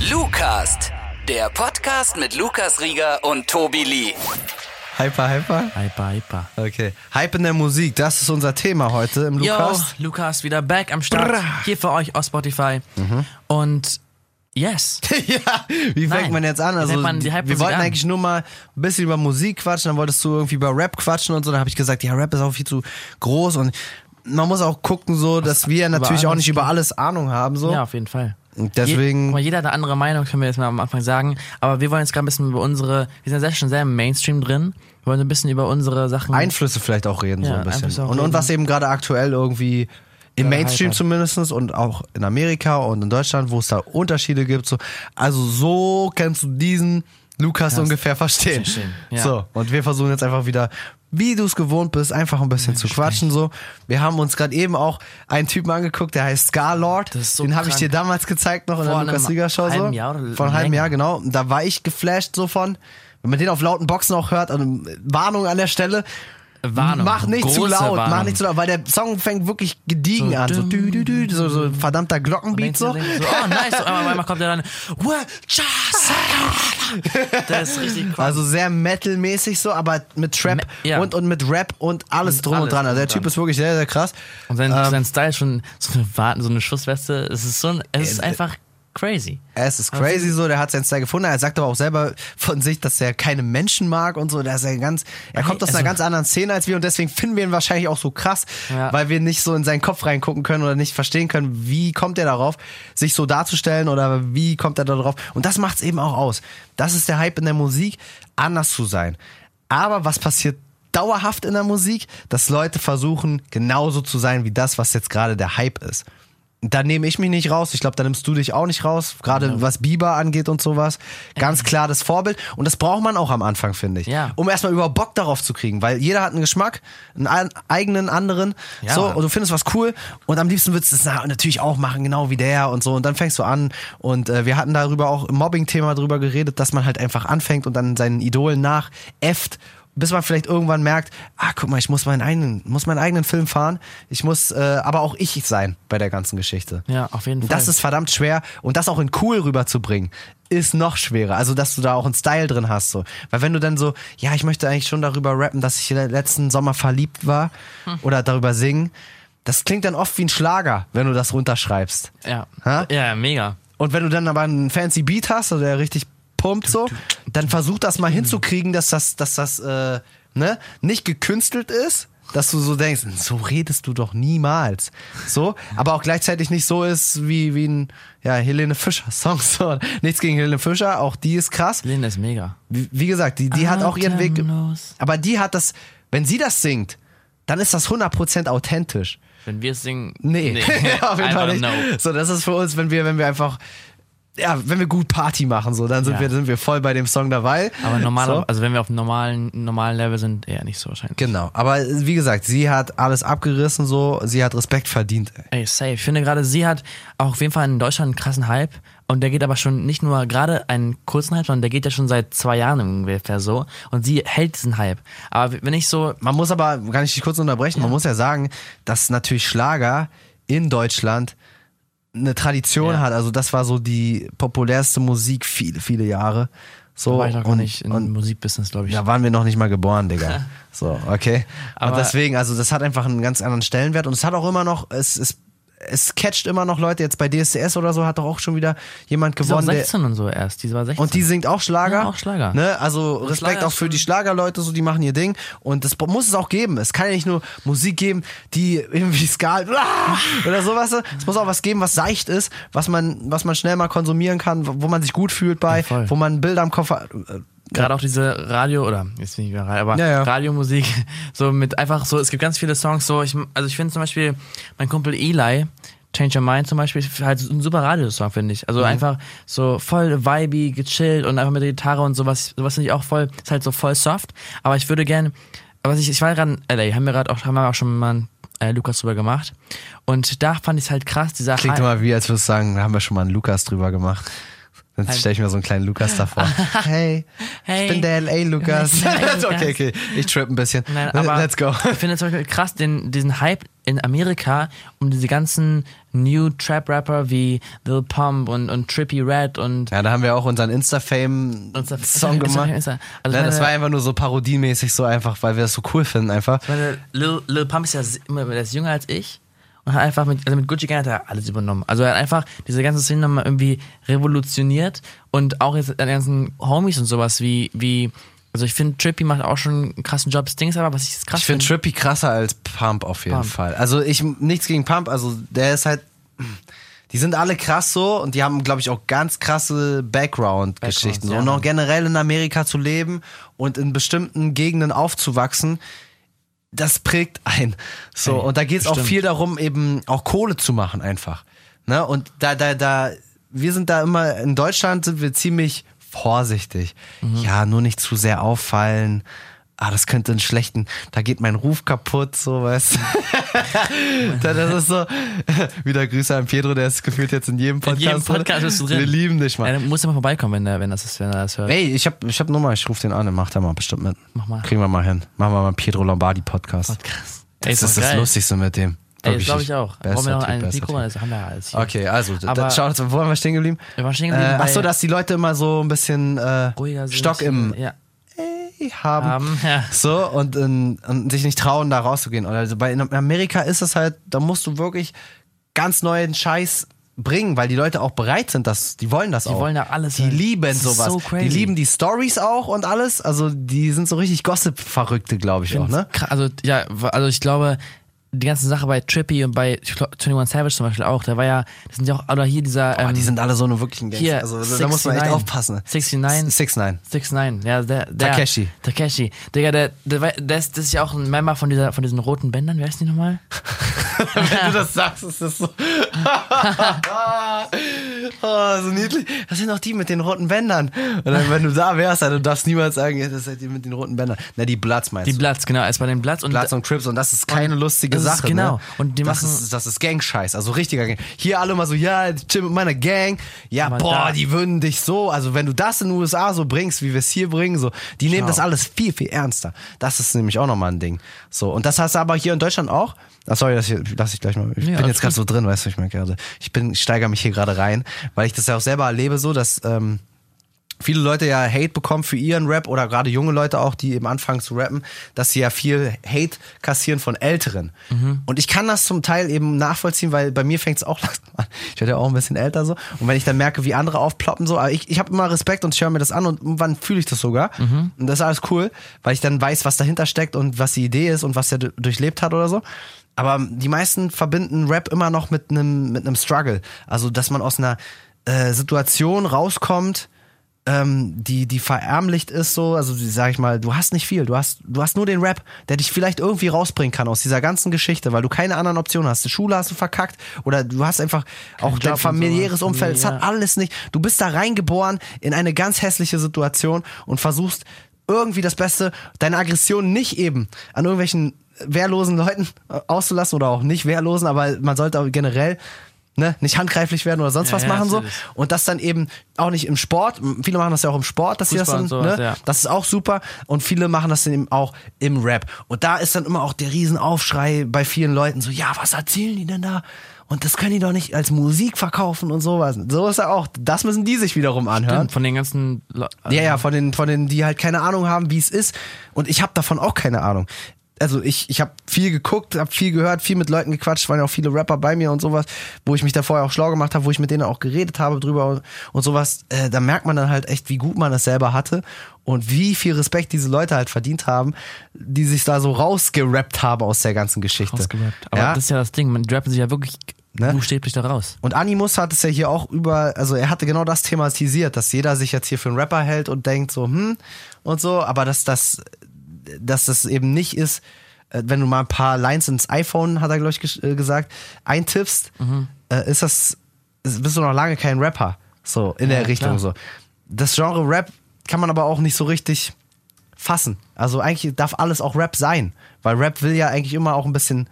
Lucast, der Podcast mit Lukas Rieger und Tobi Lee. Hyper, hyper? Hyper, hyper. Okay. Hype in der Musik, das ist unser Thema heute im Yo, Lukas. Lukas wieder back am Start. Bra. Hier für euch auf Spotify. Und yes. ja, wie fängt Nein. man jetzt an? Also, fängt man die wir wollten an? eigentlich nur mal ein bisschen über Musik quatschen, dann wolltest du irgendwie über Rap quatschen und so. Dann habe ich gesagt, ja, Rap ist auch viel zu groß und man muss auch gucken, so, dass wir natürlich auch nicht über alles Ahnung haben, so. Ja, auf jeden Fall. Je, deswegen. mal, jeder hat eine andere Meinung, können wir jetzt mal am Anfang sagen. Aber wir wollen jetzt gerade ein bisschen über unsere, wir sind ja schon sehr im Mainstream drin. Wir wollen ein bisschen über unsere Sachen. Einflüsse vielleicht auch reden, so Ja, ein bisschen. Und, und was eben gerade aktuell irgendwie im Mainstream hypert. zumindest und auch in Amerika und in Deutschland, wo es da Unterschiede gibt. So. Also so kannst du diesen Lukas ungefähr verstehen. verstehen, ja. So, und wir versuchen jetzt einfach wieder, wie du es gewohnt bist, einfach ein bisschen zu quatschen. So. Wir haben uns gerade eben auch einen Typen angeguckt, der heißt Scarlord. So Den habe ich dir damals gezeigt, noch in Vor der Lukas Rieger Show. So. Jahr oder Vor einem halben. Jahr, genau. Da war ich geflasht so von. Wenn man den auf lauten Boxen auch hört, also Warnung an der Stelle. Warnung. Mach nicht zu Große laut, mach Warnung. nicht zu laut, weil der Song fängt wirklich gediegen So an. So, dü, dü, dü, so, so ein verdammter Glockenbeat so. du, oh nice, so, einmal, kommt er dann? Das ist richtig cool. Also sehr metalmäßig so, aber mit Trap Me- ja. und, und mit Rap und alles Und drum und alles dran. Also der und Typ dran. ist wirklich sehr, sehr krass. Und sein, Ähm, sein Style ist schon so eine Warten, so eine Schussweste. Es ist so ein, es ist einfach crazy. Es ist crazy so, der hat seinen Style gefunden. Er sagt aber auch selber von sich, dass er keine Menschen mag und so. Der ist ja ganz, er kommt aus einer also- ganz anderen Szene als wir und deswegen finden wir ihn wahrscheinlich auch so krass, Ja. weil wir nicht so in seinen Kopf reingucken können oder nicht verstehen können, wie kommt er darauf, sich so darzustellen oder wie kommt er da drauf. Und das macht's eben auch aus. Das ist der Hype in der Musik, anders zu sein. Aber was passiert dauerhaft in der Musik, dass Leute versuchen, genauso zu sein wie das, was jetzt gerade der Hype ist. Da nehme ich mich nicht raus. Ich glaube, da nimmst du dich auch nicht raus. Gerade was Bieber angeht und sowas. Ganz klar das Vorbild. Und das braucht man auch am Anfang, finde ich. Ja. Um erstmal überhaupt Bock darauf zu kriegen. Weil jeder hat einen Geschmack, einen ein- eigenen, anderen. Ja, so, und du findest was cool. Und am liebsten würdest du es na- natürlich auch machen, genau wie der und so. Und dann fängst du an. Und äh, wir hatten darüber auch im Mobbing-Thema drüber geredet, dass man halt einfach anfängt und dann seinen Idolen nachäfft bis man vielleicht irgendwann merkt, ah, guck mal, ich muss meinen eigenen, muss meinen eigenen Film fahren. Ich muss äh, aber auch ich sein bei der ganzen Geschichte. Ja, auf jeden Fall. Das ist verdammt schwer und das auch in cool rüberzubringen ist noch schwerer. Also, dass du da auch einen Style drin hast, so. Weil wenn du dann so, ja, ich möchte eigentlich schon darüber rappen, dass ich letzten Sommer verliebt war Hm. oder darüber singen, das klingt dann oft wie ein Schlager, wenn du das runterschreibst. ja. Ha? ja, mega. Und wenn du dann aber einen fancy Beat hast, so der richtig pumpt so, dann versuch das mal hinzukriegen, dass das, dass das äh, ne, nicht gekünstelt ist, dass du so denkst, so redest du doch niemals. So, aber auch gleichzeitig nicht so ist wie, wie ein ja, Helene Fischer Song. So. Nichts gegen Helene Fischer, auch die ist krass. Lena ist mega. Wie, wie gesagt, die, die hat auch ihren Weg. Aber die hat das, wenn sie das singt, dann ist das 100% authentisch. Wenn wir es singen. Nee, auf jeden Fall nicht. know. So, das ist für uns, wenn wir, wenn wir einfach, ja, wenn wir gut Party machen, so, dann sind Ja. wir, sind wir voll bei dem Song dabei. Aber normal, So. also wenn wir auf dem normalen, normalen Level sind, eher nicht so wahrscheinlich. Genau. Aber wie gesagt, sie hat alles abgerissen, so, sie hat Respekt verdient. Ey. Ey, safe. Ich finde gerade, sie hat auch auf jeden Fall in Deutschland einen krassen Hype. Und der geht aber schon nicht nur gerade einen kurzen Hype, sondern der geht ja schon seit zwei Jahren ungefähr so. Und sie hält diesen Hype. Aber wenn ich so, Man muss aber, kann ich dich kurz unterbrechen, man muss ja sagen, dass natürlich Schlager in Deutschland eine Tradition Ja. hat. Also das war so die populärste Musik viele, viele Jahre. So, war ich noch gar und, nicht im Musikbusiness, glaube ich. Da waren wir noch nicht mal geboren, Digga. So, okay. Aber- und deswegen, also das hat einfach einen ganz anderen Stellenwert und es hat auch immer noch, es, es, es catcht immer noch Leute. Jetzt bei DSDS oder so hat doch auch schon wieder jemand die ist gewonnen. der, 16 und so erst. Die war 16. und die singt auch Schlager. Ja, auch Schlager. Ne? Also Respekt Schlager auch für die Schlagerleute, so die machen ihr Ding. Und das muss es auch geben. Es kann ja nicht nur Musik geben, die irgendwie skal oder sowas. Es muss auch was geben, was seicht ist, was man, was man schnell mal konsumieren kann, wo man sich gut fühlt bei, Ja, wo man Bilder im Kopf hat. Gerade auch diese Radio oder jetzt nicht mehr Radio, aber Ja, ja. Radiomusik so mit einfach so es gibt ganz viele Songs so ich also ich finde zum Beispiel mein Kumpel Eli Change Your Mind zum Beispiel halt ein super Radiosong finde ich Mhm. also einfach so voll vibey gechillt und einfach mit der Gitarre und sowas sowas finde ich auch voll ist halt so voll soft aber ich würde gern aber ich ich war gerade in LA haben wir gerade auch haben wir auch schon mal einen, äh, Lukas drüber gemacht und da fand ich es halt krass dieser Klingt immer wie, als würdest du sagen, da haben wir schon mal einen Lukas drüber gemacht. Dann stelle ich mir so einen kleinen Lukas davor. Hey, Hey. ich bin der LA Lukas. okay, okay, ich trip ein bisschen. Nein, aber Let's go. Ich finde zum Beispiel krass den, diesen Hype in Amerika um diese ganzen New Trap Rapper wie Lil Pump und, und Trippy Red und Ja, da haben wir auch unseren Insta-Fame-Song Insta- gemacht. Insta- also ne, das war einfach nur so parodiemäßig, so einfach, weil wir das so cool finden, einfach. Lil, Lil Pump ist ja immer, der ist jünger als ich und hat einfach mit, also mit Gucci Gang hat er alles übernommen. Also er hat einfach diese ganze Szene nochmal irgendwie revolutioniert und auch jetzt die ganzen Homies und sowas wie, wie, also ich finde Trippy macht auch schon einen krassen Job. Ist aber, was ich jetzt krass Ich finde finde. Trippy krasser als Pump auf jeden Pump. Fall. Also ich, nichts gegen Pump, also der ist halt, die sind alle krass so und die haben, glaube ich, auch ganz krasse Background-Geschichten. Backgrounds, so. ja, und auch generell in Amerika zu leben und in bestimmten Gegenden aufzuwachsen, das prägt ein. So, Ey, und da geht es auch viel darum, eben auch Kohle zu machen einfach. Ne? Und da, da, da, wir sind da immer, in Deutschland sind wir ziemlich vorsichtig. Mhm. Ja, nur nicht zu sehr auffallen. Ah, das könnte einen schlechten, da geht mein Ruf kaputt, so weißt du. Da- das ist so, wieder Grüße an Pedro, der ist gefühlt jetzt in jedem Podcast. jedem Podcast bist du drin. Wir lieben dich, Ja, Mann. dann muss ja mal vorbeikommen, wenn, der, wenn, das ist, wenn er das hört. Ey, ich hab, ich hab Nummer, ich ruf den an, macht er mal bestimmt mit. Mach mal. Kriegen wir mal hin. Machen wir mal einen Pedro Lombardi Podcast. Ey, Das doch ist das geil. Lustigste mit dem. Ey, das glaube ich auch. Wollen wir noch Typ, Mikro? Das haben wir ja alles hier. Okay, also, da, Aber- schau, wo waren wir stehen geblieben? Wir waren stehen Äh, geblieben bei achso, dass die Leute immer so ein bisschen äh. Stock im Ja. Haben. Haben, ja. So, und, in, und sich nicht trauen, da rauszugehen. Oder also bei in Amerika ist es halt, da musst du wirklich ganz neuen Scheiß bringen, weil die Leute auch bereit sind, das, die wollen das Die auch. wollen da alles Die hören. lieben sowas. so die lieben die Stories auch und alles. Also die sind so richtig Gossip-Verrückte, glaube ich auch, ne? Also, ja, also ich glaube, die ganze Sache bei Trippy und bei ich glaub, 21 Savage zum Beispiel auch, da war ja, das sind ja auch, oder hier dieser, ähm, die sind alle so eine wirklichen Gangster. hier, also da muss man echt 69. aufpassen. 69. 6 9 6 9 ja, der, der Takeshi. Takeshi. Digga, der, der, der, der ist, das ist ja auch ein Member von dieser, von diesen roten Bändern, wie heißt die nochmal? Wenn du das sagst, ist das so. oh, so niedlich. Das sind auch die mit den roten Bändern. Und dann, wenn du da wärst, dann du darfst niemals sagen, das seid ihr mit den roten Bändern. Na, die Bloods meinst Die du. Bloods, genau, erst bei den Bloods und Bloods und Crips und das ist keine lustige Sache. genau. Ne? Und die das, machen- ist, das ist Gang-Scheiß, also richtiger Gang. Hier alle mal so, ja, chill mit meiner Gang. Ja, boah, da- die würden dich so, also wenn du das in den USA so bringst, wie wir es hier bringen, so, die nehmen Schau. das alles viel, viel ernster. Das ist nämlich auch nochmal ein Ding. So, und das hast du aber hier in Deutschland auch. Ach, sorry, das lass ich gleich mal. Ich Ja, bin jetzt gerade so drin, weißt du, ich merke gerade. Ich bin, ich steigere mich hier gerade rein, weil ich das ja auch selber erlebe, so, dass, ähm, viele Leute ja Hate bekommen für ihren Rap oder gerade junge Leute auch, die eben anfangen zu rappen, dass sie ja viel Hate kassieren von Älteren. Und ich kann das zum Teil eben nachvollziehen, weil bei mir fängt es auch langsam an. Ich werde ja auch ein bisschen älter so. Und wenn ich dann merke, wie andere aufploppen so, aber ich, ich habe immer Respekt und höre mir das an und irgendwann fühle ich das sogar. Und das ist alles cool, weil ich dann weiß, was dahinter steckt und was die Idee ist und was du- durchlebt hat oder so. Aber die meisten verbinden Rap immer noch mit einem mit einem Struggle. Also, dass man aus einer äh, Situation rauskommt, ähm, die, die verärmlicht ist so, also die, sag ich mal, du hast nicht viel, du hast, du hast nur den Rap, der dich vielleicht irgendwie rausbringen kann aus dieser ganzen Geschichte, weil du keine anderen Optionen hast. Die Schule hast du verkackt oder du hast einfach auch Job dein und familiäres sowas. Umfeld, es hat alles nicht. Du bist da reingeboren in eine ganz hässliche Situation und versuchst irgendwie das Beste, deine Aggression nicht eben an irgendwelchen wehrlosen Leuten auszulassen oder auch nicht wehrlosen, aber man sollte auch generell ne, nicht handgreiflich werden oder sonst Ja, was ja, machen so. natürlich. Und das dann eben auch nicht im Sport. Viele machen das ja auch im Sport, dass sie das dann, sowas, ne? ja. Das ist auch super. Und viele machen das dann eben auch im Rap. Und da ist dann immer auch der Riesenaufschrei bei vielen Leuten so, ja, was erzählen die denn da? Und das können die doch nicht als Musik verkaufen und sowas. So ist ja auch. Das müssen die sich wiederum anhören. Stimmt, von den ganzen. Le- Ja, ja, von den, von den, die halt keine Ahnung haben, wie es ist. Und ich habe davon auch keine Ahnung. Also ich, ich habe viel geguckt, habe viel gehört, viel mit Leuten gequatscht, waren ja auch viele Rapper bei mir und sowas, wo ich mich da vorher auch schlau gemacht habe, wo ich mit denen auch geredet habe drüber und, und sowas. Äh, da merkt man dann halt echt, wie gut man das selber hatte und wie viel Respekt diese Leute halt verdient haben, die sich da so rausgerappt haben aus der ganzen Geschichte. Rausgerappt. Aber ja? das ist ja das Ding, man rappen sich ja wirklich Ne? buchstäblich da raus. Und Animus hat es ja hier auch über, also er hatte genau das thematisiert, dass jeder sich jetzt hier für einen Rapper hält und denkt so, hm, und so, aber dass das, dass das eben nicht ist, äh, wenn du mal ein paar Lines ins iPhone, hat er, glaube ich, äh, gesagt, eintippst, Mhm. äh, ist das, ist- bist du noch lange kein Rapper. So, in der Ja, Richtung klar. so. Das Genre Rap kann man aber auch nicht so richtig fassen. Also eigentlich darf alles auch Rap sein, weil Rap will ja eigentlich immer auch ein bisschen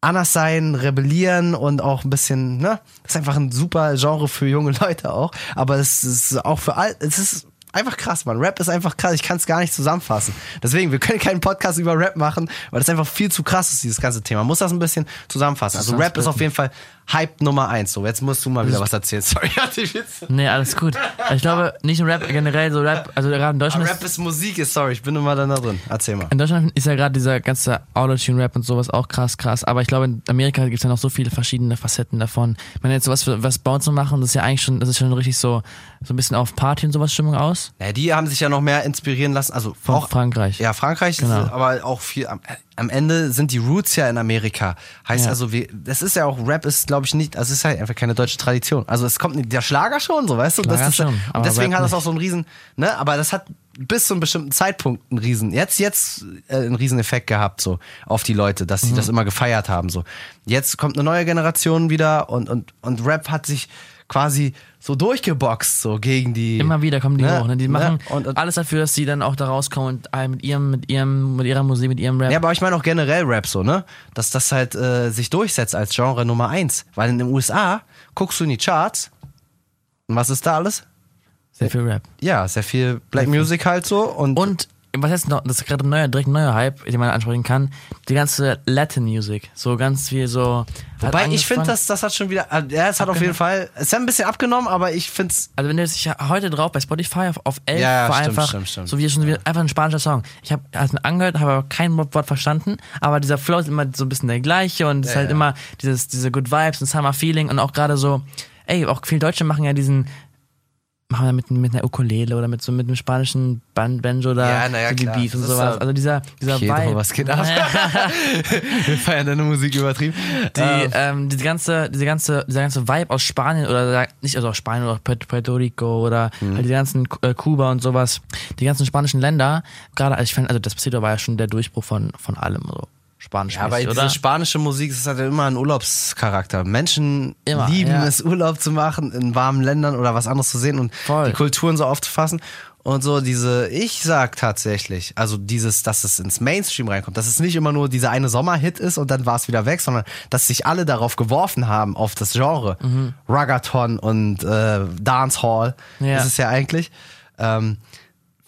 anders sein, rebellieren und auch ein bisschen, ne? Das ist einfach ein super Genre für junge Leute auch. Aber es ist auch für all, es ist einfach krass, Mann. Rap ist einfach krass. Ich kann es gar nicht zusammenfassen. Deswegen, wir können keinen Podcast über Rap machen, weil das einfach viel zu krass ist, dieses ganze Thema. Man muss das ein bisschen zusammenfassen. Also Rap ist auf jeden Fall Hype Nummer eins. So, jetzt musst du mal wieder was erzählen. Sorry, hatte ich jetzt. Nee, alles gut. Ich glaube, nicht nur Rap, generell so Rap, also gerade in Deutschland. Rap ist Musik, ist sorry, ich bin immer da drin. Erzähl mal. In Deutschland ist ja gerade dieser ganze Autotune-Rap und sowas auch krass, krass. Aber ich glaube, in Amerika gibt es ja noch so viele verschiedene Facetten davon. Wenn jetzt sowas für was Bounce zu machen, das ist ja eigentlich schon, das ist schon richtig so, so ein bisschen auf Party und sowas Stimmung aus. Ja, die haben sich ja noch mehr inspirieren lassen. Also Von auch Frankreich. Ja, Frankreich, Genau. ist, aber auch viel. Am, am Ende sind die Roots ja in Amerika. Heißt Ja. also, wir, das ist ja auch Rap ist, glaube ich, nicht. Also es ist halt einfach keine deutsche Tradition. Also es kommt nicht- der Schlager schon, so weißt du. Schlager das ist, schon, und deswegen hat das auch so einen riesen. Ne, aber das hat bis zu einem bestimmten Zeitpunkt einen riesen. Jetzt jetzt äh, einen riesen Effekt gehabt so auf die Leute, dass Mhm. sie das immer gefeiert haben so. Jetzt kommt eine neue Generation wieder und und und Rap hat sich quasi so durchgeboxt so gegen die Immer wieder kommen die Ne? hoch. Ne? Die machen Ne? Und- und- alles dafür, dass sie dann auch da rauskommen und mit ihrem, mit ihrem, mit ihrer Musik, mit ihrem Rap. Ja, aber ich meine auch generell Rap so, ne? Dass das halt äh, sich durchsetzt als Genre Nummer eins. Weil in den USA guckst du in die Charts und was ist da alles? Sehr viel Rap. Ja, sehr viel Black Music halt so und, Und was jetzt noch, das ist gerade ein neuer, direkt ein neuer Hype, den man ansprechen kann, die ganze Latin Music. So ganz viel so. wobei ich finde, das, das hat schon wieder, äh, ja, es hat auf jeden Fall, es hat ein bisschen abgenommen, aber ich finde es, Also wenn du jetzt ich heute drauf bei Spotify auf, auf 11 Ja, war stimmt, einfach stimmt, stimmt. so wie schon wieder einfach ein spanischer Song. Ich habe es mir angehört, habe aber kein Wort verstanden, aber dieser Flow ist immer so ein bisschen der gleiche und es ist Ja, halt ja. immer dieses diese Good Vibes und Summer Feeling und auch gerade so, ey, auch viele Deutsche machen ja diesen machen wir mit, mit einer Ukulele oder mit so mit einem spanischen Ban Banjo da Ja, ja, so die klar. Beats und sowas. Also dieser dieser Pedro, Vibe. was geht ab? wir feiern deine Musik übertrieben. die, Ähm, ähm, diese ganze, diese ganze, dieser ganze Vibe aus Spanien oder nicht also aus Spanien oder Puerto Rico oder Mhm. halt die ganzen äh, Kuba und sowas, die ganzen spanischen Länder, gerade, also ich finde, also das Despacito war ja schon der Durchbruch von, von allem, so Spanisch, ja, aber oder? diese spanische Musik, das hat ja immer einen Urlaubscharakter. Menschen Immer, lieben ja. es, Urlaub zu machen, in warmen Ländern oder was anderes zu sehen und Voll. die Kulturen so aufzufassen. Und so diese, ich sag tatsächlich, also dieses, dass es ins Mainstream reinkommt, dass es nicht immer nur dieser eine Sommerhit ist und dann war es wieder weg, sondern dass sich alle darauf geworfen haben, auf das Genre. Ruggathon und äh, Dancehall Ja. ist es ja eigentlich. Ähm,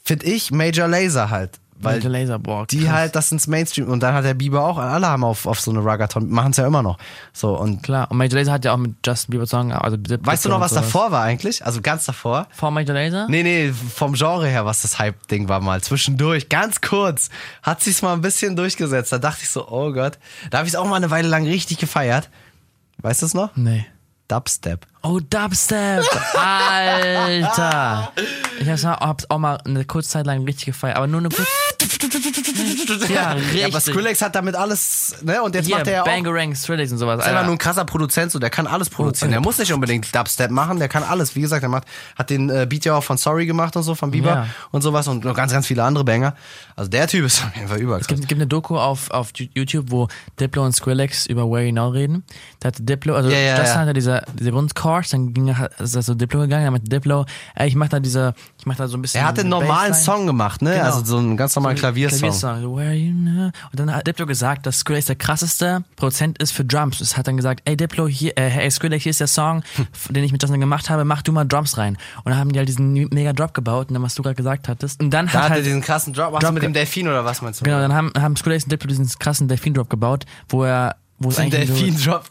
Finde ich Major Laser halt. Weil Lazer, boah, die halt das ins Mainstream und dann hat der Bieber auch, alle haben auf, auf so eine Ruggathon, machen es ja immer noch. So und Klar, und Major Lazer hat ja auch mit Justin Bieber Song, also weißt du noch, was davor war eigentlich? Also ganz davor? Vor Major Lazer? Nee, nee, vom Genre her, was das Hype-Ding war mal. Zwischendurch, ganz kurz, hat sich's mal ein bisschen durchgesetzt. Da dachte ich so, oh Gott. Da habe ich es auch mal eine Weile lang richtig gefeiert. Weißt du es noch? Nee. Dubstep. Oh, Dubstep! Alter! Ich hab's, mal, hab's auch mal eine kurze Zeit lang richtig gefeiert, aber nur eine kurze. ja, richtig. Ja, aber Skrillex hat damit alles, ne? Und jetzt Hier, macht er ja auch. Bangarang, Skrillex und sowas. ist einfach nur ein krasser Produzent, so der kann alles produzieren. Der muss nicht unbedingt Dubstep machen, der kann alles. Wie gesagt, er macht, hat den äh, Beat ja auch von Sorry gemacht und so, von Bieber Ja. und sowas und noch ganz, ganz viele andere Banger. Also der Typ ist auf jeden Fall Es überkrass. gibt, gibt eine Doku auf, auf YouTube, wo Diplo und Skrillex über Where You Now reden. Da hatte Diplo, also Ja, ja, Justin ja. hatte diese, diese Grundchords, dann ging er, ist das so Diplo gegangen, meinte Diplo, ey, ich mach da diese, ich mach da so ein bisschen. Er hat einen normalen Bassline. Song gemacht, ne? Genau. Also so einen ganz normalen Klaviersong. Klaviersong. so, Where you know. Und dann hat Diplo gesagt, dass Skrillex der krasseste Produzent ist für Drums. Es hat dann gesagt, ey Diplo, hier, äh, hey Skrillex, hier ist der Song, den ich mit Justin gemacht habe, mach du mal Drums rein. Und dann haben die halt diesen mega Drop gebaut, und dann, was du gerade gesagt hattest. Und dann Da hat er halt, diesen krassen Drop. Drop mit dem Delfin oder was meinst du? genau, dann haben, haben Skrillex und Diplo diesen krassen Delfin-Drop gebaut, wo er, wo es Ein eigentlich nur- Delfin-Drop.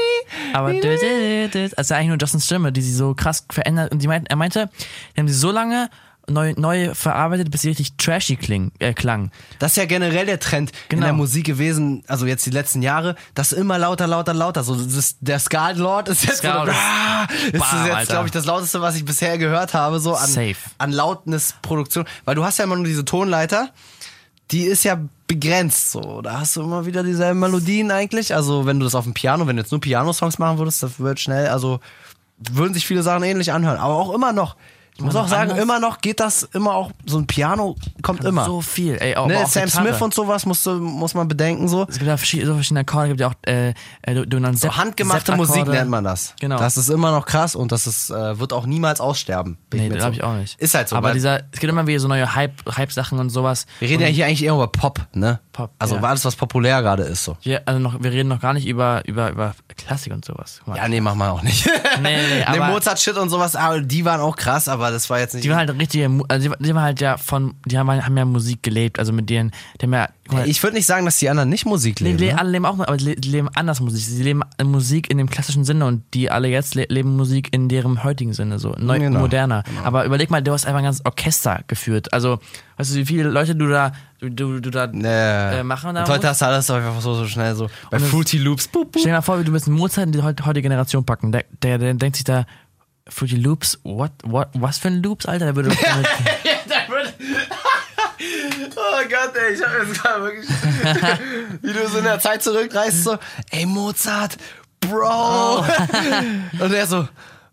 aber dü- also eigentlich nur Justins Stimme, die sie so krass verändert. Und die meinten, er meinte, die haben sie so lange neu, neu verarbeitet, bis sie richtig trashy kling, äh, klang. Das ist ja generell der Trend in Genau. der Musik gewesen, also jetzt die letzten Jahre, dass immer lauter, lauter, lauter. So das, der Ska Lord ist jetzt, Ska so, ist- ah, ist Bam, jetzt, glaube ich, das lauteste, was ich bisher gehört habe, so an, Safe. an Lautnisproduktion. Weil du hast ja immer nur diese Tonleiter, die ist ja begrenzt, so. Da hast du immer wieder dieselben Melodien eigentlich. Also wenn du das auf dem Piano, wenn du jetzt nur Piano-Songs machen würdest, das wird schnell, also würden sich viele Sachen ähnlich anhören. Aber auch immer noch. Ich muss auch sagen, anders? immer noch geht das immer auch, so ein Piano kommt immer. So viel, ey, auch, Ne, aber auch Sam Gitarre. Smith und sowas musst du, muss man bedenken so. Es gibt ja verschiedene, so verschiedene Akkorde, gibt ja auch, äh, äh, So handgemachte Musik nennt man das. Genau. Das ist immer noch krass und das ist, äh, wird auch niemals aussterben. Nee, glaube so- ich auch nicht. Ist halt so. Aber weil dieser, es gibt immer wieder so neue Hype, Hype-Sachen und sowas. wir reden ja hier eigentlich eher über Pop, ne? Pop. Also ja. alles, was populär gerade ist so. Wir, also noch, wir reden noch gar nicht über, über, über Klassik und sowas. Mal. Ja, nee, machen wir auch nicht. nee, nee, nee, Mozart-Shit und sowas, aber die waren auch krass, aber das war jetzt nicht. die waren halt richtige, also die, die waren halt ja von, die haben, haben ja Musik gelebt, also mit denen, die haben ja, ich würde nicht sagen, dass die anderen nicht Musik leben. die le- ne? alle leben auch, aber die leben anders Musik. Sie leben Musik in dem klassischen Sinne und die alle jetzt le leben Musik in deren heutigen Sinne, so neu, Genau. moderner. Aber überleg mal, du hast einfach ein ganzes Orchester geführt. Also, weißt du, wie viele Leute du da, du, du, du da Nee. äh, machen da heute hast du alles einfach so, so schnell so. Bei Fruity Loops. Boop, boop. Stell dir mal vor, wie du bist Mozart in die heut- heutige Generation packen. Der, der, der denkt sich da, Fruity Loops, what, what, was für ein Loops, Alter? Der würde Oh Gott, ey, ich hab jetzt gerade wirklich. wie du so in der Zeit zurückreist, so, ey Mozart, Bro. Und er so,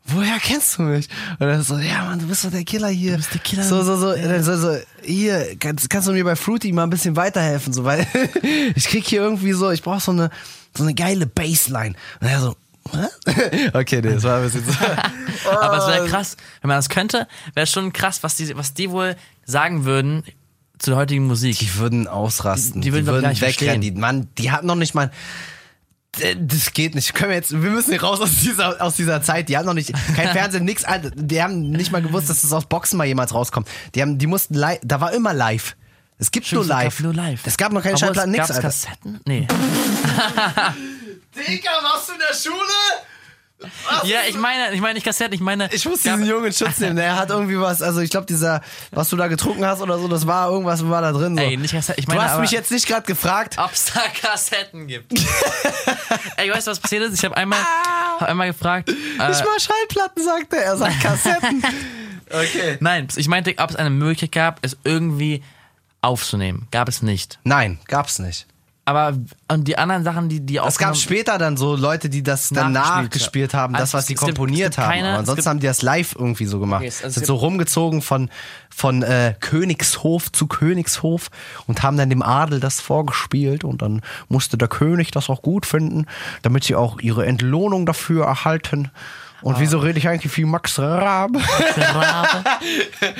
woher kennst du mich? Und er so, ja Mann, du bist doch der Killer hier. Du bist der Killer. So, so, so, ja. so, so hier, kannst, kannst du mir bei Fruity mal ein bisschen weiterhelfen, so, weil ich krieg hier irgendwie so, ich brauch so eine, so eine geile Bassline. Und er so, okay, nee, das war ein bisschen so. aber es Oh. wäre krass, wenn man das könnte, wäre schon krass, was die, was die wohl sagen würden zu der heutigen Musik. Die würden ausrasten. Die würden doch gar nicht wegrennen. Die, Mann, die hatten noch nicht mal. Das geht nicht. Können wir jetzt, wir müssen hier raus aus dieser, aus dieser Zeit. Die haben noch nicht, kein Fernsehen, nix. Alter. Die haben nicht mal gewusst, dass das aus Boxen mal jemals rauskommt. Die haben, die mussten live, da war immer live. Es gibt Stimmt, nur es gab live. Nur live. Es gab noch keine Schallplatten, nix, Alter. Kassetten? Nee. Digga, warst du in der Schule? Ja, ich meine, ich meine nicht Kassetten, ich meine. Ich muss gab- diesen Jungen Schutz nehmen. Er hat irgendwie was, also ich glaube, dieser, was du da getrunken hast oder so, das war irgendwas, war da drin. So. Ey, nicht Kassetten. Ich du meine, hast aber, mich jetzt nicht gerade gefragt. ob es da Kassetten gibt. Ey, weißt du, was passiert ist? Ich habe einmal, hab einmal gefragt. Äh, Nicht mal Schallplatten, sagt er. Er sagt Kassetten. okay. nein, ich meinte, ob es eine Möglichkeit gab, es irgendwie aufzunehmen. Gab es nicht. Nein, gab's nicht. Aber und die anderen Sachen, die die Es gab später dann so Leute, die das dann Nachgespielt nachgespielt haben, Also das, was sie komponiert gibt haben. keine- Aber ansonsten haben die das live irgendwie so gemacht. Okay, also Sind so rumgezogen von, von äh, Königshof zu Königshof und haben dann dem Adel das vorgespielt und dann musste der König das auch gut finden, damit sie auch ihre Entlohnung dafür erhalten. Und wieso rede ich eigentlich wie Max Rabe? Rabe.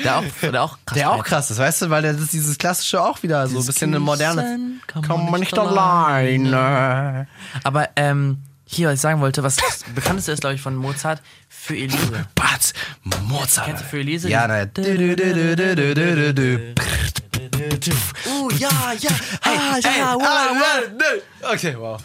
Der auch, der auch krass Der auch krass ist, weißt du, weil der das ist dieses klassische auch wieder so ein bisschen eine moderne. Kann man nicht alleine. Aber ähm, hier, was ich sagen wollte, was das bekannteste ist, glaube ich, von Mozart, für Elise. Batz, Mozart. Kennst du für Elise? Ja, naja. Oh, ja, ja. Ah, ja, wow, Okay, wow.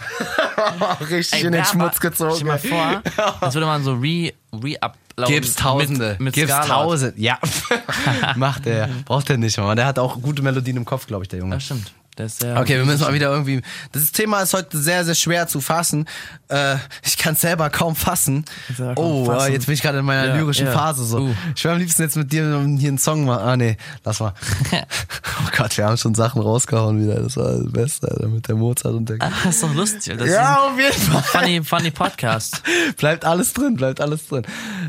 Richtig in den Schmutz war- gezogen. Stell dir mal vor, als würde man so re, re-uploaden. Gibt's Tausende. Mit, mit Gibt's. Tausende. Ja. Macht er. Braucht er nicht, Mann. Der hat auch gute Melodien im Kopf, glaube ich, der Junge. Das stimmt. Okay, wir müssen mal wieder irgendwie. Das Thema ist heute sehr, sehr schwer zu fassen. Äh, ich kann es selber kaum fassen. selber kaum Oh, fassen. äh, jetzt bin ich gerade in meiner Ja, lyrischen ja. Phase so. Uh. Ich will am liebsten jetzt mit dir hier einen Song machen. Ah, nee, lass mal. oh Gott, wir haben schon Sachen rausgehauen wieder. Das war das Beste, Alter, mit der Mozart und der. Das ist doch lustig. Das ja, auf jeden Fall. funny, funny Podcast. bleibt alles drin, bleibt alles drin.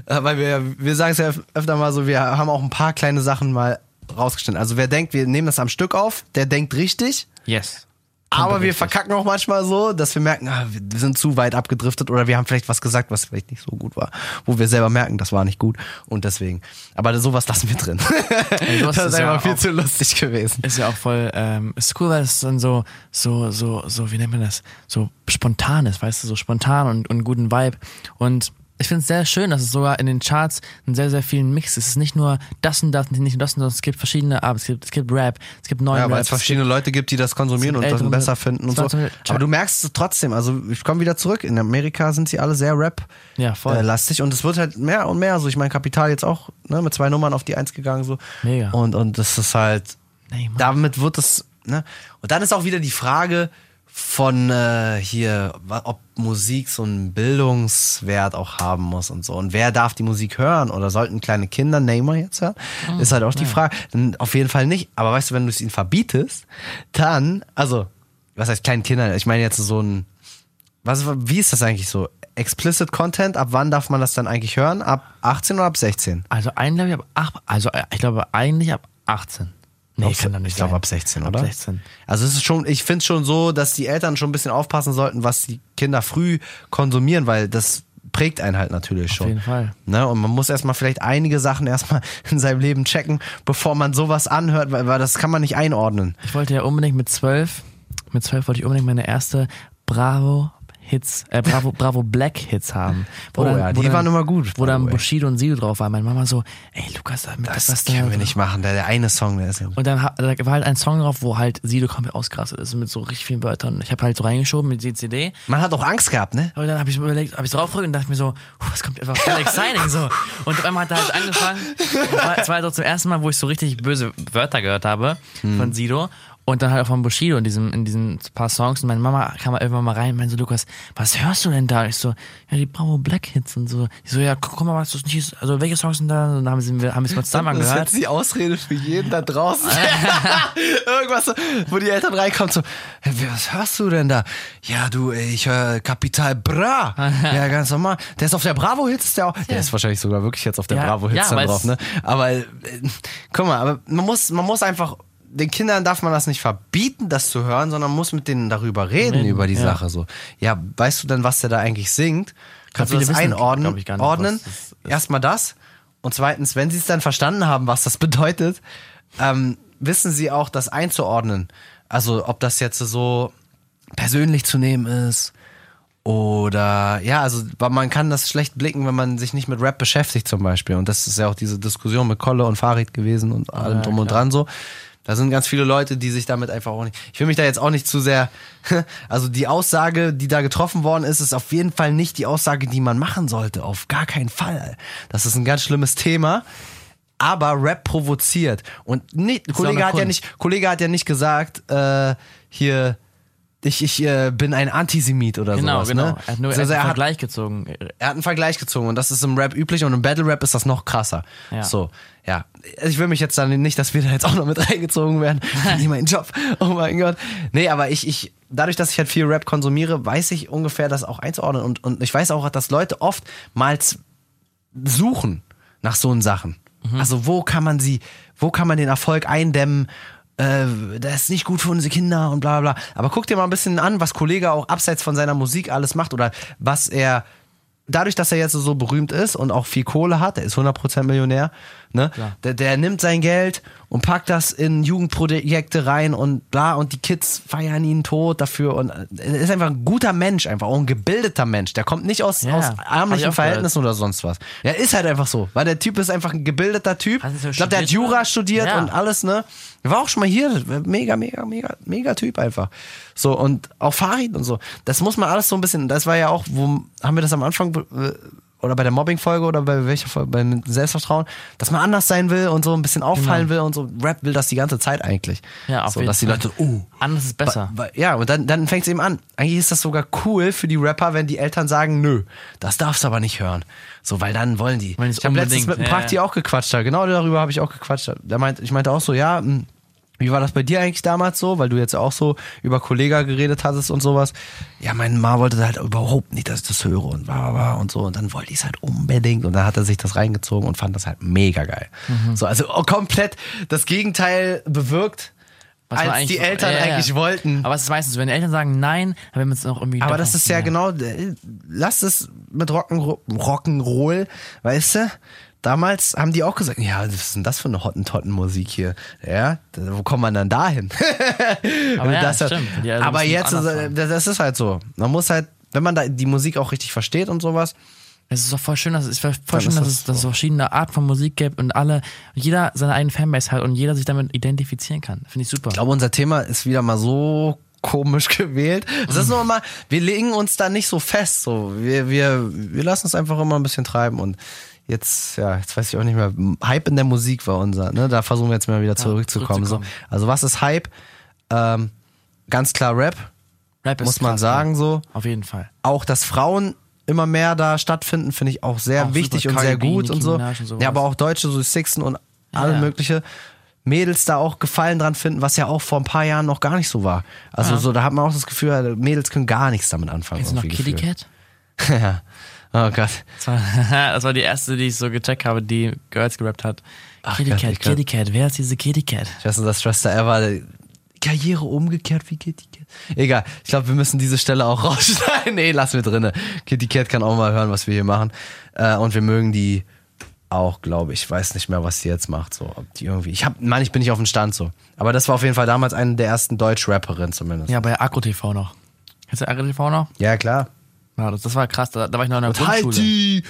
Äh, Weil wir, wir sagen es ja öf- öfter mal so, wir haben auch ein paar kleine Sachen mal rausgestellt. Also wer denkt, wir nehmen das am Stück auf, der denkt richtig. Yes. Aber wir verkacken auch manchmal so, dass wir merken, ah, wir sind zu weit abgedriftet oder wir haben vielleicht was gesagt, was vielleicht nicht so gut war, wo wir selber merken, das war nicht gut und deswegen. Aber sowas lassen wir drin. sowas das ist ist ja einfach viel auch- zu lustig gewesen. Ist ja auch voll, ähm, ist cool, weil es dann so, so, so, so, wie nennt man das? So spontan ist, weißt du, so spontan und, und guten Vibe. Und ich finde es sehr schön, dass es sogar in den Charts einen sehr, sehr vielen Mix ist. Es ist nicht nur das und das, nicht nur das und das, es gibt verschiedene, aber es gibt, es gibt Rap, es gibt neuen Ja, weil Rap. es verschiedene Leute gibt, die das konsumieren und das besser finden und so. Aber du merkst es trotzdem, also ich komme wieder zurück. In Amerika sind sie alle sehr Rap Ja, voll. äh, und es wird halt mehr und mehr so. Ich meine, Kapital jetzt auch ne, mit zwei Nummern auf die Eins gegangen so. Mega. Und, und das ist halt, Nee, damit wird es, ne? Und dann ist auch wieder die Frage von äh, hier, ob Musik so einen Bildungswert auch haben muss und so. Und wer darf die Musik hören? Oder sollten kleine Kinder Neymar jetzt hören? Mhm. Ist halt auch die Frage. Auf jeden Fall nicht. Aber weißt du, wenn du es ihnen verbietest, dann, also, was heißt kleinen Kindern? Ich meine jetzt so ein, was, wie ist das eigentlich so? Explicit Content, ab wann darf man das dann eigentlich hören? Ab 18 oder ab 16? Also eigentlich ab, also äh, ich glaube eigentlich ab 18. Nee, Ab- kann doch nicht ich glaube ab 16, Ab oder? 16. Also es ist schon, ich finde schon so, dass die Eltern schon ein bisschen aufpassen sollten, was die Kinder früh konsumieren, weil das prägt einen halt natürlich schon. Auf jeden Fall. Ne? Und man muss erstmal vielleicht einige Sachen erstmal in seinem Leben checken, bevor man sowas anhört, weil, weil das kann man nicht einordnen. Ich wollte ja unbedingt mit 12 mit zwölf wollte ich unbedingt meine erste Bravo Hits, äh, Bravo, Bravo Black Hits haben. Wo Oh dann- ja, die dann- waren immer gut, Wo dann. Bushido und Sido drauf waren. Meine Mama so, ey Lukas, damit Das, was können da- wir nicht machen. Der, der eine Song, der ist. Und dann da war halt ein Song drauf, wo halt Sido komplett ausgerastet ist mit so richtig vielen Wörtern. Ich habe halt so reingeschoben mit die CD. Man hat auch Angst gehabt, ne? Und dann habe ich mir überlegt, habe ich drauf gedrückt und dachte mir so, das kommt einfach voll exciting so. Und auf einmal hat er halt angefangen. Und war- Es war halt so zum ersten Mal, wo ich so richtig böse Wörter gehört habe von Sido. Und dann halt auch von Bushido in, diesem, in diesen paar Songs. Und meine Mama kam mal irgendwann mal rein und meinte so, Lukas, was hörst du denn da? Ich so, ja, die Bravo Black Hits und so. Ich so, ja, guck, mal, was das nicht ist. Also, welche Songs sind da? Und dann haben sie, haben wir es mal zusammen Das ist angehört. jetzt die Ausrede für jeden da draußen. Irgendwas, so, wo die Eltern reinkommen, so, "Hey, was hörst du denn da? Ja, du, ich höre Kapital Bra. ja, ganz normal. Der ist auf der Bravo Hits, ist der auch. Der ist wahrscheinlich sogar wirklich jetzt auf der Ja, Bravo Hits ja, drauf, ne? Aber äh, guck mal, aber man muss, man muss einfach. Den Kindern darf man das nicht verbieten, das zu hören, sondern muss mit denen darüber reden, Reden, über die ja. Sache. So, ja, weißt du denn, was der da eigentlich singt? Kannst du viele das wissen, einordnen? ich, nicht, ordnen? das. Erstmal das. Und zweitens, wenn sie es dann verstanden haben, was das bedeutet, ähm, wissen sie auch, das einzuordnen. Also, ob das jetzt so persönlich zu nehmen ist oder ja, also man kann das schlecht blicken, wenn man sich nicht mit Rap beschäftigt zum Beispiel. Und das ist ja auch diese Diskussion mit Kolle und Farid gewesen und allem Ja, drum und klar. dran so. Da sind ganz viele Leute, die sich damit einfach auch nicht. Ich will mich da jetzt auch nicht zu sehr. Also die Aussage, die da getroffen worden ist, ist auf jeden Fall nicht die Aussage, die man machen sollte. Auf gar keinen Fall. Das ist ein ganz schlimmes Thema. Aber Rap provoziert. Und nicht, auch Kollege hat ja nicht, Kollege hat ja nicht gesagt, äh, hier, ich, ich äh, bin ein Antisemit oder Genau, sowas. genau. Ne? Er hat nur Also einen er, hat, Vergleich gezogen. er hat einen Vergleich gezogen und das ist im Rap üblich und im Battle Rap ist das noch krasser. Ja. So, ja. Ich will mich jetzt dann nicht, dass wir da jetzt auch noch mit reingezogen werden. Nie mein Job. Oh mein Gott. Nee, aber ich, ich, dadurch, dass ich halt viel Rap konsumiere, weiß ich ungefähr das auch einzuordnen und, und ich weiß auch, dass Leute oftmals suchen nach so Sachen. Also wo kann man sie, wo kann man den Erfolg eindämmen? Äh, das ist nicht gut für unsere Kinder und bla bla. Aber guck dir mal ein bisschen an, was Kollege auch abseits von seiner Musik alles macht oder was er dadurch, dass er jetzt so berühmt ist und auch viel Kohle hat, er ist 100% Millionär, ne? Der, der nimmt sein Geld und packt das in Jugendprojekte rein und bla und die Kids feiern ihn tot dafür und äh, er ist einfach ein guter Mensch, einfach auch ein gebildeter Mensch. Der kommt nicht aus, Ja, aus ärmlichen Verhältnissen oder sonst was. Er ist halt einfach so, weil der Typ ist einfach ein gebildeter Typ. Hat er so Ich glaube, der hat Jura oder? studiert Ja. und alles, ne? Er war auch schon mal hier, mega, mega, mega, mega Typ einfach. So, und auch Farid und so. Das muss man alles so ein bisschen, das war ja auch, wo, haben wir das am Anfang, äh, oder bei der Mobbing-Folge oder bei welcher Folge, bei Selbstvertrauen, dass man anders sein will und so ein bisschen auffallen will und so. Rap will das die ganze Zeit eigentlich. Genau. Ja, auf so, jeden dass die Fall. Leute, oh, Anders ist besser. Ja, und dann, dann fängt es eben an. Eigentlich ist das sogar cool für die Rapper, wenn die Eltern sagen, nö, das darfst du aber nicht hören. So, weil dann wollen die. Ich habe letztens mit ja, Prakti ja. auch gequatscht. Genau darüber habe ich auch gequatscht. Der meint, ich meinte auch so, ja, hm, wie war das bei dir eigentlich damals so? Weil du jetzt auch so über Kollega geredet hattest und sowas. Ja, meine Ma wollte halt überhaupt nicht, dass ich das höre und bla bla und so. Und dann wollte ich es halt unbedingt. Und dann hat er sich das reingezogen und fand das halt mega geil. Mhm. So, also oh, komplett das Gegenteil bewirkt, Was als die Eltern Ja, eigentlich wollten. Aber es ist meistens, so, wenn die Eltern sagen nein, dann will man es noch irgendwie. Aber das ist ja, genau, äh, lass es mit Rock'n'Ro- Rock'n'Roll, weißt du? Damals haben die auch gesagt, ja, was ist denn das für eine Hottentotten-Musik hier? Ja, wo kommt man dann dahin? Aber ja, Das- stimmt. Die also aber jetzt, das ist halt so. Man muss halt, wenn man da die Musik auch richtig versteht und sowas, Es ist doch voll schön, dass es voll Dann schön, ist dass das es, dass es verschiedene Art von Musik gibt und alle, jeder seine eigene Fanbase hat und jeder sich damit identifizieren kann. Finde ich super. ich glaube, unser Thema ist wieder mal so komisch gewählt. Es ist nur mal, wir legen uns da nicht so fest. So, wir, wir, wir lassen es einfach immer ein bisschen treiben und jetzt, ja, jetzt weiß ich auch nicht mehr. Hype in der Musik war unser, ne? Da versuchen wir jetzt mal wieder zurückzukommen. So. zurückzukommen. Also was ist Hype? Ähm, ganz klar Rap, Rap ist muss man krass, sagen ja. so. Auf jeden Fall. Auch, dass Frauen immer mehr da stattfinden, finde ich auch sehr Auch wichtig und sehr gut und Nicki so. Minaj und. Ja, aber auch Deutsche, so Sixten und alle Ja. mögliche Mädels da auch Gefallen dran finden, was ja auch vor ein paar Jahren noch gar nicht so war. Also so, da hat man auch das Gefühl, Mädels können gar nichts damit anfangen. Du noch Kitty. Cat? ja. Oh Gott. Das war, das war die erste, die ich so gecheckt habe, die Girls gerappt hat. Ach Kitty Gott, Cat, Kitty Cat, wer ist diese Kitty Cat? Ich weiß nicht, das Schwester Ever, Karriere umgekehrt wie Kitty Cat. Egal, ich glaube, wir müssen diese Stelle auch rausschneiden. nee, lassen wir drinne. Kitty Cat kann auch mal hören, was wir hier machen. Äh, und wir mögen die auch, glaube ich. Ich weiß nicht mehr, was die jetzt macht. So, ob die irgendwie. Ich hab, Mann, ich bin nicht auf dem Stand so. Aber das war auf jeden Fall damals eine der ersten Deutsch-Rapperinnen zumindest. Ja, bei Agro TV noch. Kennst du Agro TV noch? Ja, klar. Ja, das, das war krass. Da, da war ich noch in der Grundschule. Halti!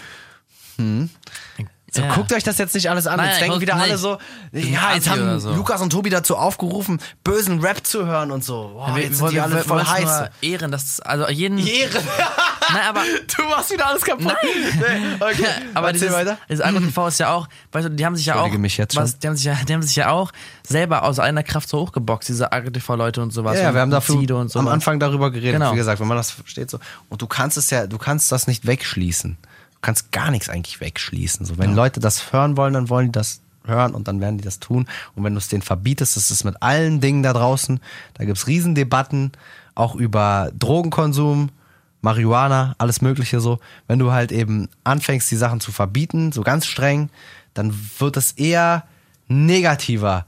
So, Ja. guckt euch das jetzt nicht alles an. Nein, jetzt ich denken wieder alle nicht. so, ja, jetzt haben so. Lukas und Tobi dazu aufgerufen, bösen Rap zu hören und so. Boah, wir, jetzt wir, sind die wir, alle wir voll heiß. ehren, dass also jeden. Ehre. Nein, aber Du machst wieder alles kaputt. Nee, okay, aber erzähl dieses, weiter. dieses Agro TV ist ja auch, weißt du, die haben sich ja auch, was, die haben sich ja, die haben sich ja auch selber aus einer Kraft so hochgeboxt, diese Agro TV Leute und sowas. Ja, ja, und wir haben dafür so am Anfang darüber geredet, Genau. wie gesagt, wenn man das versteht so. Und du kannst es ja, du kannst das nicht wegschließen. Du kannst gar nichts eigentlich wegschließen. So, wenn Leute das hören wollen, dann wollen die das hören und dann werden die das tun. Und wenn du es denen verbietest, das ist mit allen Dingen da draußen, da gibt's Riesendebatten, auch über Drogenkonsum, Marihuana, alles Mögliche so. Wenn du halt eben anfängst, die Sachen zu verbieten, so ganz streng, dann wird es eher negativer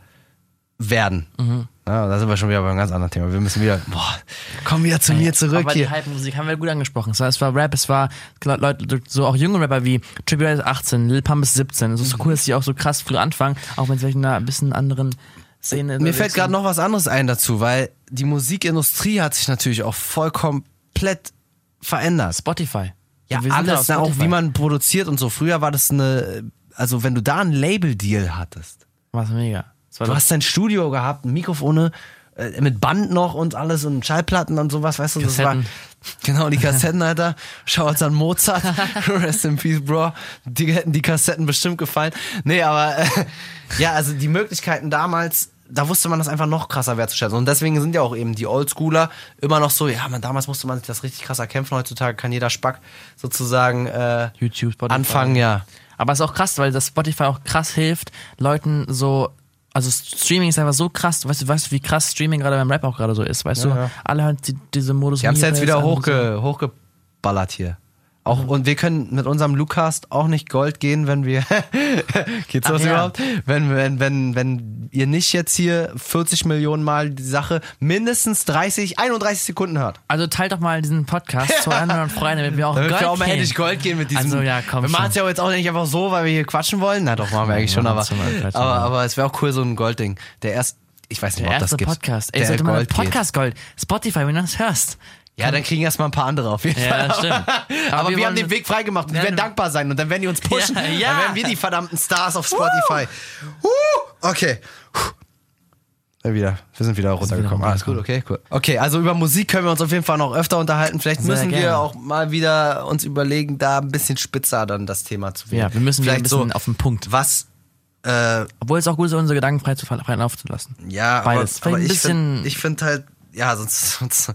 werden. Mhm. Ja, da sind wir schon wieder bei einem ganz anderen Thema. Wir müssen wieder, boah, komm wieder zu mir zurück Aber hier. die Hype-Musik haben wir gut angesprochen. Es war, es war Rap, es war Leute, so auch junge Rapper wie Triple ist 18, Lil Pump ist 17. Es ist so cool, dass die auch so krass früh anfangen, auch wenn vielleicht in einer ein bisschen anderen Szene Mir fällt gerade noch was anderes ein dazu, weil die Musikindustrie hat sich natürlich auch voll komplett verändert. Spotify. Ja, sind alles, na, auch wie man produziert und so. Früher war das eine, also wenn du da einen Label-Deal hattest, War's mega. Du hast dein Studio gehabt, ein Mikrofone, äh, mit Band noch und alles und Schallplatten und sowas, weißt du, das war, Kassetten. genau, die Kassetten, Alter, Schaut an Mozart, rest in peace, bro, die hätten die Kassetten bestimmt gefallen, nee, aber, äh, ja, also die Möglichkeiten damals, da wusste man das einfach noch krasser wertzuschätzen und deswegen sind ja auch eben die Oldschooler immer noch so, ja, man, damals musste man sich das richtig krass erkämpfen, heutzutage kann jeder Spack sozusagen, äh, YouTube, Spotify. anfangen, ja. Aber es ist auch krass, weil das Spotify auch krass hilft, Leuten so. Also Streaming ist einfach so krass, weißt du, weißt du, wie krass Streaming gerade beim Rap auch gerade so ist, weißt du? ja. Alle hören die, diese Modus. Wir haben es jetzt wieder hochge, hochgeballert hier. Auch, und wir können mit unserem Lucast auch nicht Gold gehen, wenn wir. Geht's das ja. überhaupt? Wenn, wenn, wenn, wenn ihr nicht jetzt hier 40 Millionen Mal die Sache mindestens 30, 31 Sekunden hört. Also teilt doch mal diesen Podcast zu anderen Freunden, damit wir auch Damit Gold wir auch mal endlich Gold gehen mit diesem. Also ja, komm Wir machen es ja jetzt auch nicht einfach so, weil wir hier quatschen wollen. Na doch, machen wir eigentlich schon, aber, aber, ja. aber es wäre auch cool, so ein Goldding. Der erst, ich weiß nicht, Der ob das erste gibt. Podcast. Ey, der sollte geht. Podcast Gold. Spotify, wenn du das hörst. Ja, dann kriegen erstmal ein paar andere auf jeden Fall. Ja, das stimmt. Aber, wir, wir haben den Weg freigemacht und Ja, wir werden ne- dankbar sein und dann werden die uns pushen. Ja, ja. Dann werden wir die verdammten Stars auf Spotify. Uh, okay. Dann wieder. Wir sind wieder runtergekommen. Alles gut, okay, cool. Okay, also über Musik können wir uns auf jeden Fall noch öfter unterhalten. Vielleicht Sehr müssen wir auch mal wieder uns überlegen, da ein bisschen spitzer dann das Thema zu wählen. Ja, wir müssen wieder ein Vielleicht bisschen so, auf den Punkt. was äh, Obwohl es auch gut ist, unsere Gedanken frei zu freien aufzulassen. Ja, Beides. aber, aber Vielleicht ein ich finde ich find halt, ja, sonst, sonst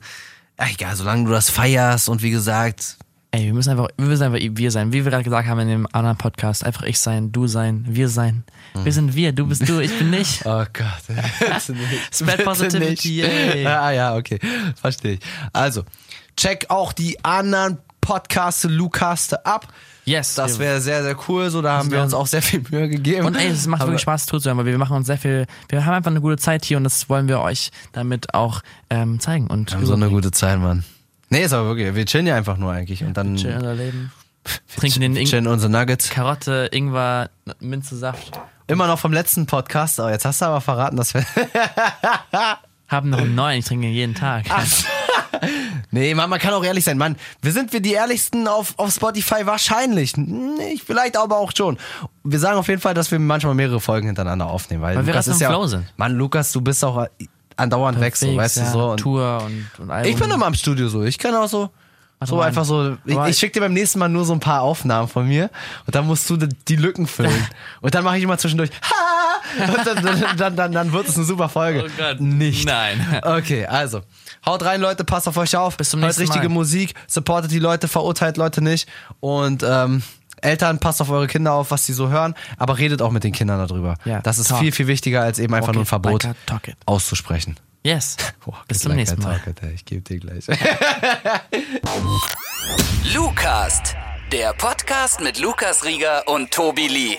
ja, egal, solange du das feierst und wie gesagt, Ey, wir müssen einfach, wir müssen einfach wir sein. Wie wir gerade gesagt haben in dem anderen Podcast. Einfach ich sein, du sein, wir sein. Mhm. Wir sind wir, du bist du, ich bin nicht. oh Gott. Spread positivity, yay. Ja, ja, okay, verstehe ich. Also, check auch die anderen Podcasts, Lucaste ab. Yes. Das wäre sehr, sehr cool. So, da haben wir wir uns auch sehr viel Mühe gegeben. Und ey, es macht Aber- wirklich Spaß zuzuhören, weil wir machen uns sehr viel, wir haben einfach eine gute Zeit hier und das wollen wir euch damit auch ähm, zeigen. Und Wir haben so eine gute Zeit, Mann. Nee, ist aber wirklich, wir chillen ja einfach nur eigentlich und dann chillen unser Leben. Trinken den Ing chillen unsere Nuggets. Karotte, Ingwer, Minzesaft. Immer noch vom letzten Podcast, aber jetzt hast du aber verraten, dass wir. Haben noch einen neuen, ich trinke jeden Tag. Nee, Mann, man kann auch ehrlich sein. Mann, wir sind wir die ehrlichsten auf, auf Spotify? Wahrscheinlich. Nicht, vielleicht aber auch schon. Wir sagen auf jeden Fall, dass wir manchmal mehrere Folgen hintereinander aufnehmen. Weil, Weil wir Lukas gerade ist ja. Flow sind. Mann, Lukas, du bist auch andauernd weg, so, weißt ja, du so. Und Tour und, und Album. ich bin immer im Studio so. Ich kann auch so. So mal, einfach so, ich, ich schicke dir beim nächsten Mal nur so ein paar Aufnahmen von mir und dann musst du die, die Lücken füllen. Und dann mache ich immer zwischendurch, ha! Dann, dann, dann, dann, wird es eine super Folge. Oh Gott. Nicht. Nein. Okay, also. Haut rein, Leute, passt auf euch auf. Bis zum Hört nächsten richtige Mal. Musik, supportet die Leute, verurteilt Leute nicht. Und ähm, Eltern, passt auf eure Kinder auf, was sie so hören, aber redet auch mit den Kindern darüber. Ja, das ist talk. viel, viel wichtiger, als eben einfach Walk nur ein Verbot like talk it. auszusprechen. Yes. Boah, Bis zum like nächsten Mal. it. Ich gebe dir gleich. Lucast, der Podcast mit Lukas Rieger und Tobi Lee.